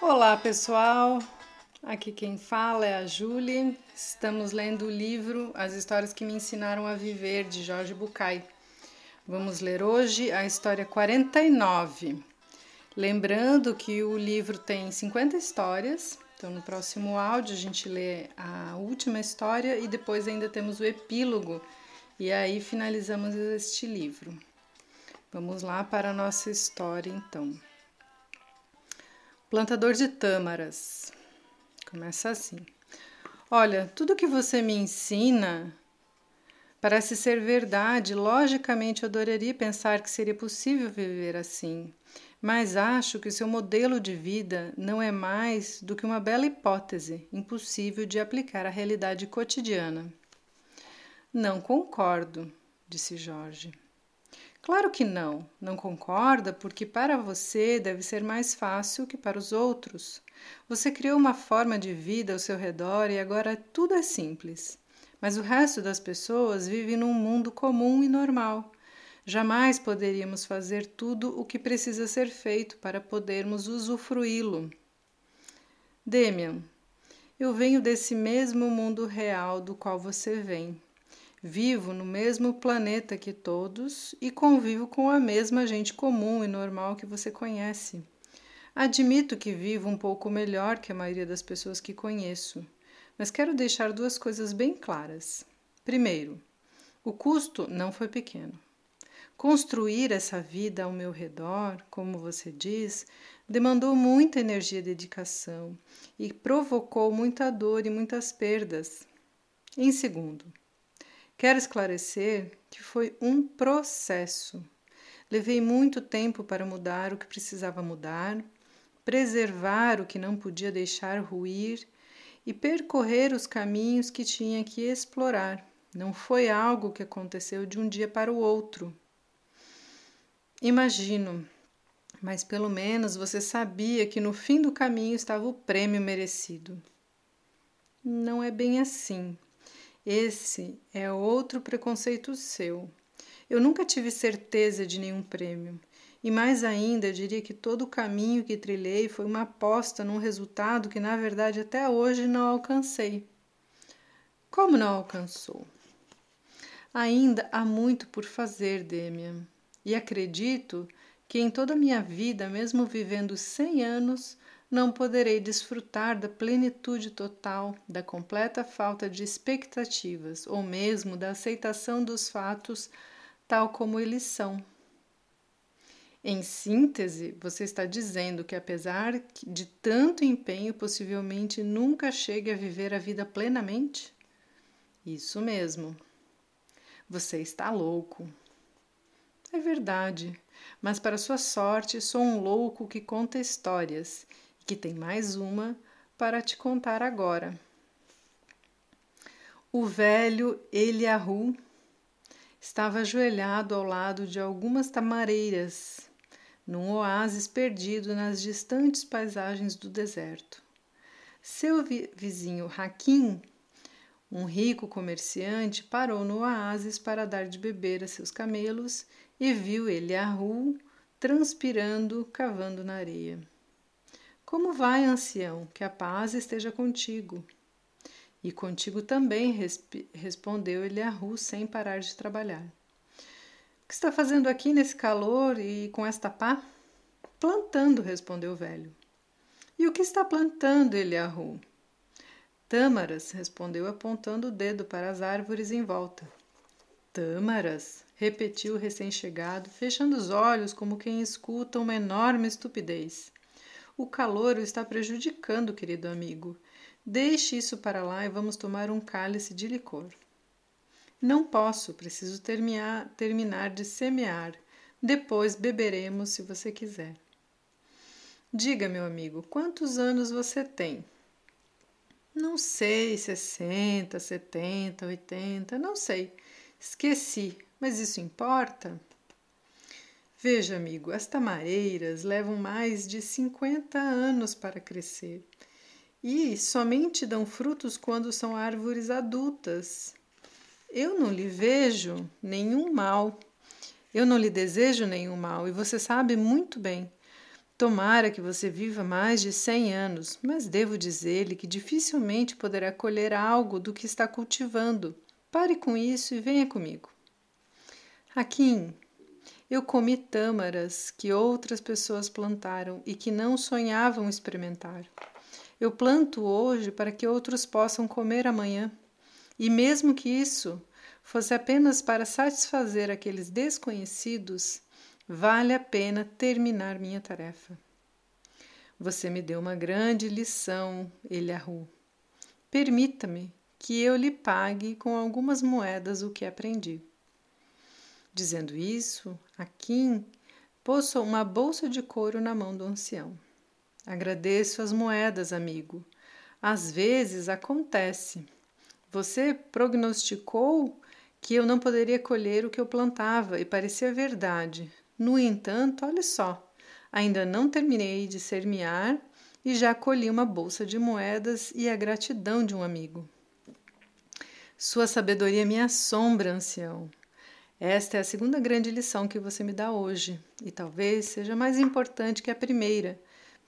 Olá, pessoal. Aqui quem fala é a Julie. Estamos lendo o livro As Histórias que Me Ensinaram a Viver, de Jorge Bucay. Vamos ler hoje a história 49. Lembrando que o livro tem 50 histórias, então no próximo áudio a gente lê a última história e depois ainda temos o epílogo, e aí finalizamos este livro. Vamos lá para a nossa história então. Plantador de tâmaras. Começa assim. Olha, tudo que você me ensina parece ser verdade. Logicamente, eu adoraria pensar que seria possível viver assim. Mas acho que seu modelo de vida não é mais do que uma bela hipótese, impossível de aplicar à realidade cotidiana. Não concordo, disse Jorge. Claro que não, não concorda porque para você deve ser mais fácil que para os outros. Você criou uma forma de vida ao seu redor e agora tudo é simples. Mas o resto das pessoas vive num mundo comum e normal. Jamais poderíamos fazer tudo o que precisa ser feito para podermos usufruí-lo. Demian, eu venho desse mesmo mundo real do qual você vem. Vivo no mesmo planeta que todos e convivo com a mesma gente comum e normal que você conhece. Admito que vivo um pouco melhor que a maioria das pessoas que conheço, mas quero deixar duas coisas bem claras. Primeiro, o custo não foi pequeno. Construir essa vida ao meu redor, como você diz, demandou muita energia e dedicação e provocou muita dor e muitas perdas. Em segundo, Quero esclarecer que foi um processo. Levei muito tempo para mudar o que precisava mudar, preservar o que não podia deixar ruir e percorrer os caminhos que tinha que explorar. Não foi algo que aconteceu de um dia para o outro. Imagino, mas pelo menos você sabia que no fim do caminho estava o prêmio merecido. Não é bem assim, esse é outro preconceito seu. Eu nunca tive certeza de nenhum prêmio. E mais ainda, diria que todo o caminho que trilhei foi uma aposta num resultado que, na verdade, até hoje não alcancei. Como não alcançou? Ainda há muito por fazer, Demian. E acredito que em toda a minha vida, mesmo vivendo cem anos, não poderei desfrutar da plenitude total, da completa falta de expectativas, ou mesmo da aceitação dos fatos tal como eles são. Em síntese, você está dizendo que, apesar de tanto empenho, possivelmente nunca chegue a viver a vida plenamente? Isso mesmo. Você está louco. É verdade, mas para sua sorte, sou um louco que conta histórias que tem mais uma para te contar agora. O velho Eliahu estava ajoelhado ao lado de algumas tamareiras, num oásis perdido nas distantes paisagens do deserto. Seu vi vizinho Hakim, um rico comerciante, parou no oásis para dar de beber a seus camelos e viu Eliahu transpirando, cavando na areia. Como vai, ancião? Que a paz esteja contigo. E contigo também, respondeu Eliahu sem parar de trabalhar. O que está fazendo aqui nesse calor e com esta pá? Plantando, respondeu o velho. E o que está plantando, Eliahu? Tâmaras, respondeu apontando o dedo para as árvores em volta. Tâmaras, repetiu o recém-chegado, fechando os olhos como quem escuta uma enorme estupidez. O calor o está prejudicando, querido amigo. Deixe isso para lá e vamos tomar um cálice de licor. Não posso, preciso terminar, terminar de semear. Depois beberemos se você quiser. Diga, meu amigo, quantos anos você tem? Não sei, 60, 70, 80, não sei. Esqueci, mas isso importa? Veja, amigo, as tamareiras levam mais de 50 anos para crescer e somente dão frutos quando são árvores adultas. Eu não lhe vejo nenhum mal. Eu não lhe desejo nenhum mal e você sabe muito bem. Tomara que você viva mais de cem anos, mas devo dizer-lhe que dificilmente poderá colher algo do que está cultivando. Pare com isso e venha comigo. Hakim, eu comi tâmaras que outras pessoas plantaram e que não sonhavam experimentar. Eu planto hoje para que outros possam comer amanhã. E mesmo que isso fosse apenas para satisfazer aqueles desconhecidos, vale a pena terminar minha tarefa. Você me deu uma grande lição, Eliahu. Permita-me que eu lhe pague com algumas moedas o que aprendi. Dizendo isso, Akin pôs uma bolsa de couro na mão do ancião. Agradeço as moedas, amigo. Às vezes acontece. Você prognosticou que eu não poderia colher o que eu plantava e parecia verdade. No entanto, olha só, ainda não terminei de semear e já colhi uma bolsa de moedas e a gratidão de um amigo. Sua sabedoria me assombra, ancião. Esta é a segunda grande lição que você me dá hoje, e talvez seja mais importante que a primeira.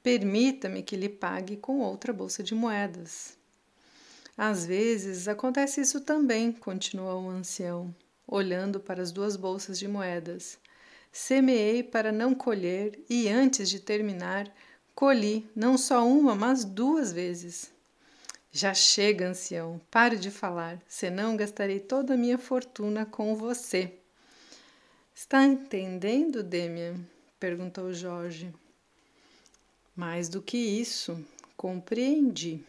Permita-me que lhe pague com outra bolsa de moedas. Às vezes acontece isso também, continuou o ancião, olhando para as duas bolsas de moedas. Semeei para não colher e antes de terminar, colhi não só uma, mas duas vezes. Já chega, ancião, pare de falar, senão gastarei toda a minha fortuna com você. Está entendendo, Demian? perguntou Jorge. Mais do que isso, compreendi.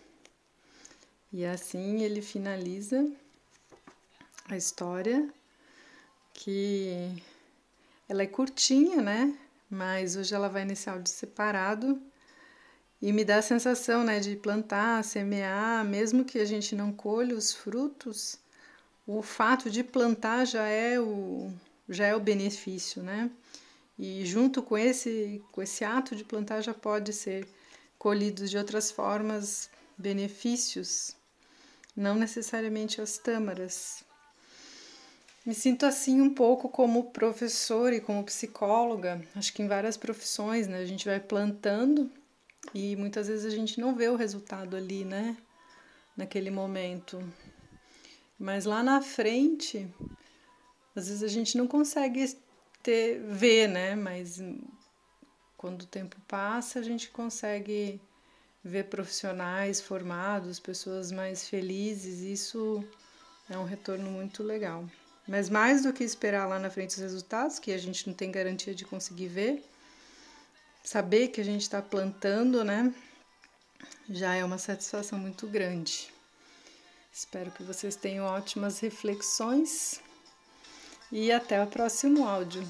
E assim ele finaliza a história, que ela é curtinha, né? Mas hoje ela vai nesse áudio separado e me dá a sensação, né, de plantar, semear, mesmo que a gente não colhe os frutos, o fato de plantar já é o já é o benefício, né? E junto com esse com esse ato de plantar já pode ser colhidos de outras formas benefícios não necessariamente as tâmaras. Me sinto assim um pouco como professor e como psicóloga, acho que em várias profissões, né? A gente vai plantando e muitas vezes a gente não vê o resultado ali, né? Naquele momento. Mas lá na frente, às vezes a gente não consegue ter, ver, né? Mas quando o tempo passa, a gente consegue ver profissionais formados, pessoas mais felizes, isso é um retorno muito legal. Mas mais do que esperar lá na frente os resultados, que a gente não tem garantia de conseguir ver, saber que a gente está plantando, né, já é uma satisfação muito grande. Espero que vocês tenham ótimas reflexões e até o próximo áudio.